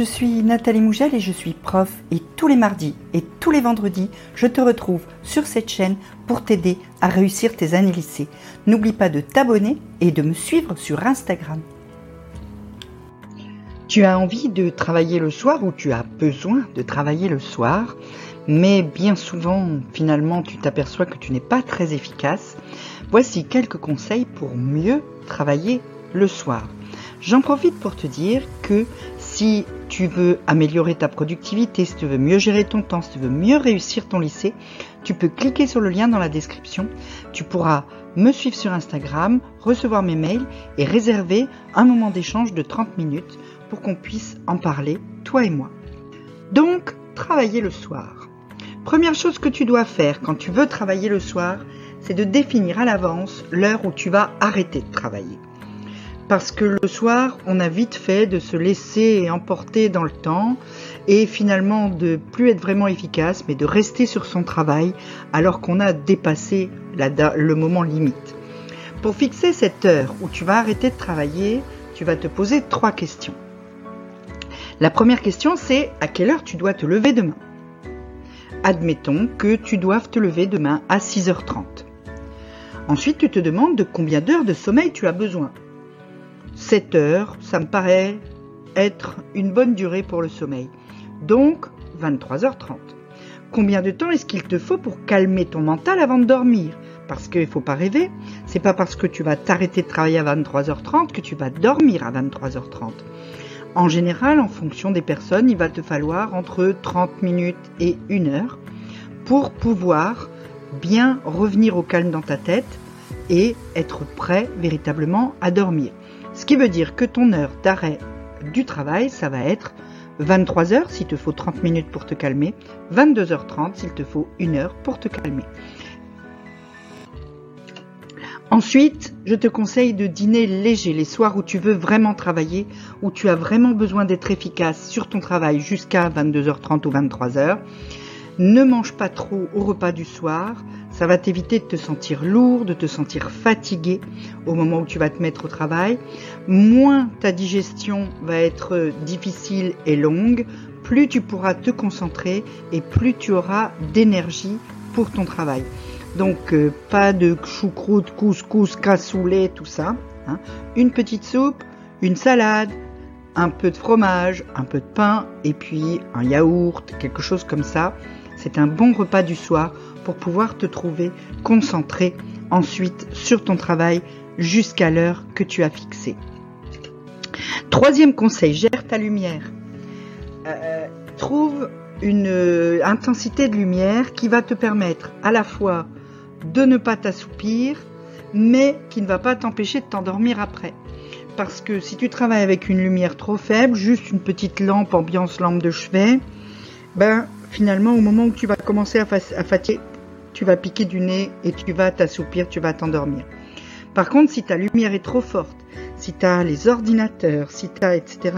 je suis Nathalie Mougel et je suis prof et tous les mardis et tous les vendredis, je te retrouve sur cette chaîne pour t'aider à réussir tes années lycée. N'oublie pas de t'abonner et de me suivre sur Instagram. Tu as envie de travailler le soir ou tu as besoin de travailler le soir, mais bien souvent, finalement, tu t'aperçois que tu n'es pas très efficace. Voici quelques conseils pour mieux travailler le soir. J'en profite pour te dire que si tu veux améliorer ta productivité, si tu veux mieux gérer ton temps, si tu veux mieux réussir ton lycée, tu peux cliquer sur le lien dans la description. Tu pourras me suivre sur Instagram, recevoir mes mails et réserver un moment d'échange de 30 minutes pour qu'on puisse en parler, toi et moi. Donc, travailler le soir. Première chose que tu dois faire quand tu veux travailler le soir, c'est de définir à l'avance l'heure où tu vas arrêter de travailler parce que le soir, on a vite fait de se laisser emporter dans le temps et finalement de plus être vraiment efficace, mais de rester sur son travail alors qu'on a dépassé le moment limite. Pour fixer cette heure où tu vas arrêter de travailler, tu vas te poser trois questions. La première question, c'est à quelle heure tu dois te lever demain? Admettons que tu doives te lever demain à 6h30. Ensuite, tu te demandes de combien d'heures de sommeil tu as besoin. 7 heures, ça me paraît être une bonne durée pour le sommeil. Donc 23h30. Combien de temps est-ce qu'il te faut pour calmer ton mental avant de dormir? Parce qu'il ne faut pas rêver, c'est pas parce que tu vas t'arrêter de travailler à 23h30 que tu vas dormir à 23h30. En général, en fonction des personnes, il va te falloir entre 30 minutes et 1 heure pour pouvoir bien revenir au calme dans ta tête et être prêt véritablement à dormir. Ce qui veut dire que ton heure d'arrêt du travail, ça va être 23 heures s'il te faut 30 minutes pour te calmer, 22h30 s'il te faut 1 heure pour te calmer. Ensuite, je te conseille de dîner léger les soirs où tu veux vraiment travailler, où tu as vraiment besoin d'être efficace sur ton travail jusqu'à 22h30 ou 23h. Ne mange pas trop au repas du soir. Ça va t'éviter de te sentir lourd, de te sentir fatigué au moment où tu vas te mettre au travail. Moins ta digestion va être difficile et longue, plus tu pourras te concentrer et plus tu auras d'énergie pour ton travail. Donc euh, pas de choucroute, couscous, cassoulet, tout ça. Hein. Une petite soupe, une salade, un peu de fromage, un peu de pain et puis un yaourt, quelque chose comme ça. C'est un bon repas du soir pour pouvoir te trouver concentré ensuite sur ton travail jusqu'à l'heure que tu as fixée. Troisième conseil, gère ta lumière. Euh, trouve une euh, intensité de lumière qui va te permettre à la fois de ne pas t'assoupir, mais qui ne va pas t'empêcher de t'endormir après. Parce que si tu travailles avec une lumière trop faible, juste une petite lampe, ambiance lampe de chevet, ben finalement, au moment où tu vas commencer à, fatiguer, tu vas piquer du nez et tu vas t'assoupir, tu vas t'endormir. Par contre, si ta lumière est trop forte, si tu as les ordinateurs, si tu as etc.,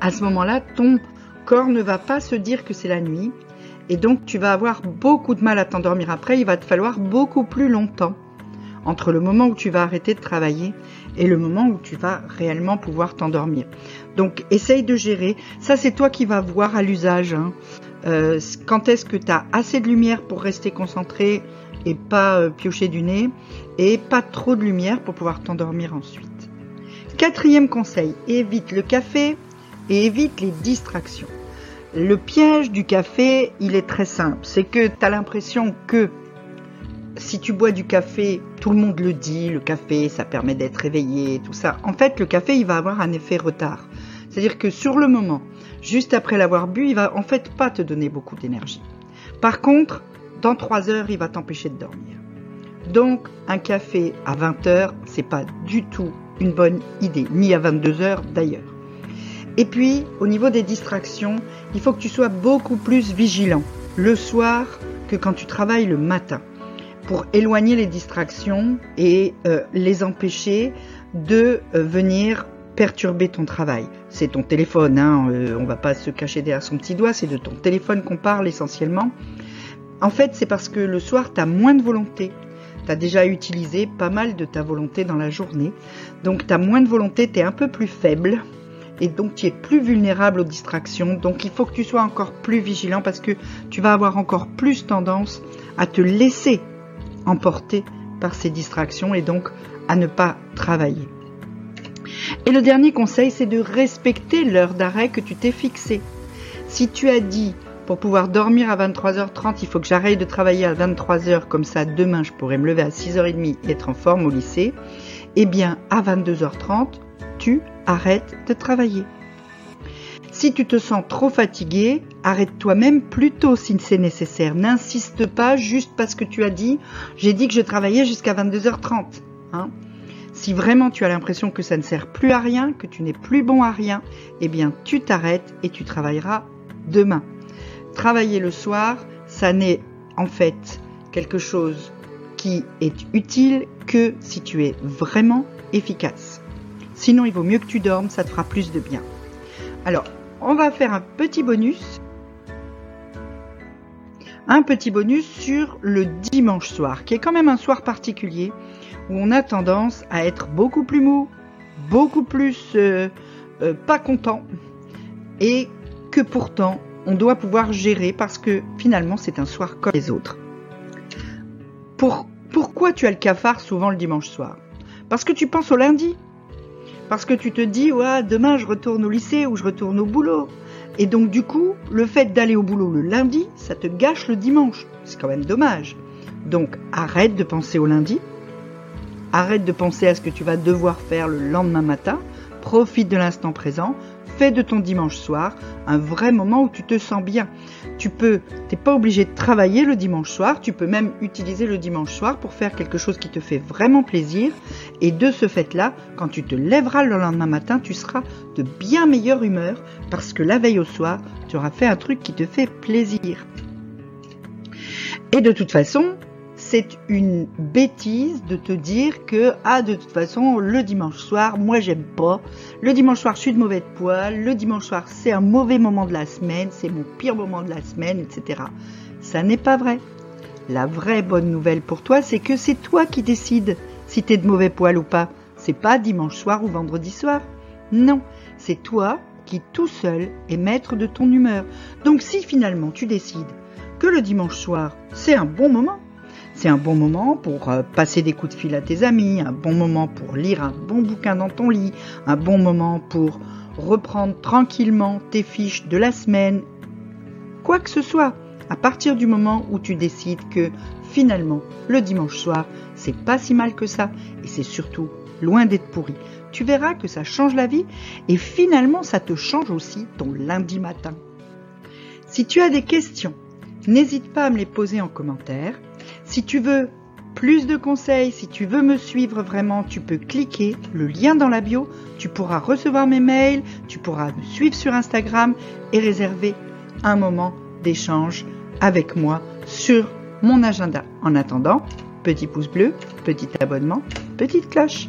à ce moment-là, ton corps ne va pas se dire que c'est la nuit et donc tu vas avoir beaucoup de mal à t'endormir après. Il va te falloir beaucoup plus longtemps entre le moment où tu vas arrêter de travailler et le moment où tu vas réellement pouvoir t'endormir. Donc essaye de gérer. Ça c'est toi qui vas voir à l'usage. Hein. Euh, quand est-ce que tu as assez de lumière pour rester concentré et pas euh, piocher du nez et pas trop de lumière pour pouvoir t'endormir ensuite? Quatrième conseil, évite le café et évite les distractions. Le piège du café, il est très simple. C'est que tu as l'impression que si tu bois du café, tout le monde le dit, le café, ça permet d'être réveillé, tout ça. En fait, le café, il va avoir un effet retard. C'est-à-dire que sur le moment, juste après l'avoir bu, il va en fait pas te donner beaucoup d'énergie. Par contre, dans 3 heures, il va t'empêcher de dormir. Donc, un café à 20 heures, c'est pas du tout une bonne idée, ni à 22 heures d'ailleurs. Et puis, au niveau des distractions, il faut que tu sois beaucoup plus vigilant le soir que quand tu travailles le matin pour éloigner les distractions et euh, les empêcher de euh, venir perturber ton travail. C'est ton téléphone, hein, euh, on va pas se cacher derrière son petit doigt, c'est de ton téléphone qu'on parle essentiellement. En fait, c'est parce que le soir, tu as moins de volonté. Tu as déjà utilisé pas mal de ta volonté dans la journée. Donc, tu as moins de volonté, tu es un peu plus faible. et donc tu es plus vulnérable aux distractions. Donc il faut que tu sois encore plus vigilant parce que tu vas avoir encore plus tendance à te laisser emporter par ces distractions et donc à ne pas travailler. Et le dernier conseil, c'est de respecter l'heure d'arrêt que tu t'es fixée. Si tu as dit pour pouvoir dormir à 23h30, il faut que j'arrête de travailler à 23h, comme ça demain je pourrais me lever à 6h30 et être en forme au lycée, eh bien à 22h30, tu arrêtes de travailler. Si tu te sens trop fatigué, arrête toi-même plus tôt si c'est nécessaire. N'insiste pas juste parce que tu as dit j'ai dit que je travaillais jusqu'à 22h30. Hein. Si vraiment tu as l'impression que ça ne sert plus à rien, que tu n'es plus bon à rien, eh bien tu t'arrêtes et tu travailleras demain. Travailler le soir, ça n'est en fait quelque chose qui est utile que si tu es vraiment efficace. Sinon, il vaut mieux que tu dormes, ça te fera plus de bien. Alors, on va faire un petit bonus. Un petit bonus sur le dimanche soir, qui est quand même un soir particulier, où on a tendance à être beaucoup plus mou, beaucoup plus euh, euh, pas content, et que pourtant on doit pouvoir gérer parce que finalement c'est un soir comme les autres. Pour, pourquoi tu as le cafard souvent le dimanche soir? Parce que tu penses au lundi. Parce que tu te dis, ouais, demain je retourne au lycée ou je retourne au boulot. Et donc du coup, le fait d'aller au boulot le lundi, ça te gâche le dimanche. C'est quand même dommage. Donc arrête de penser au lundi. Arrête de penser à ce que tu vas devoir faire le lendemain matin. Profite de l'instant présent. Fais de ton dimanche soir un vrai moment où tu te sens bien. Tu peux, t'es pas obligé de travailler le dimanche soir, tu peux même utiliser le dimanche soir pour faire quelque chose qui te fait vraiment plaisir. Et de ce fait-là, quand tu te lèveras le lendemain matin, tu seras de bien meilleure humeur parce que la veille au soir, tu auras fait un truc qui te fait plaisir. Et de toute façon, c'est une bêtise de te dire que ah de toute façon le dimanche soir moi j'aime pas. Le dimanche soir je suis de mauvais poil le dimanche soir c'est un mauvais moment de la semaine. C'est mon pire moment de la semaine etc ça n'est pas vrai. La vraie bonne nouvelle pour toi c'est que c'est toi qui décides si tu es de mauvais poil ou pas. C'est pas dimanche soir ou vendredi soir. Non. C'est toi qui tout seul est maître de ton humeur. Donc si finalement tu décides que le dimanche soir c'est un bon moment c'est un bon moment pour euh, passer des coups de fil à tes amis, un bon moment pour lire un bon bouquin dans ton lit, un bon moment pour reprendre tranquillement tes fiches de la semaine. Quoi que ce soit, à partir du moment où tu décides que finalement le dimanche soir, c'est pas si mal que ça et c'est surtout loin d'être pourri. Tu verras que ça change la vie et finalement ça te change aussi ton lundi matin. Si tu as des questions, n'hésite pas à me les poser en commentaire. Si tu veux plus de conseils, si tu veux me suivre vraiment, tu peux cliquer le lien dans la bio, tu pourras recevoir mes mails, tu pourras me suivre sur Instagram et réserver un moment d'échange avec moi sur mon agenda. En attendant, petit pouce bleu, petit abonnement, petite cloche.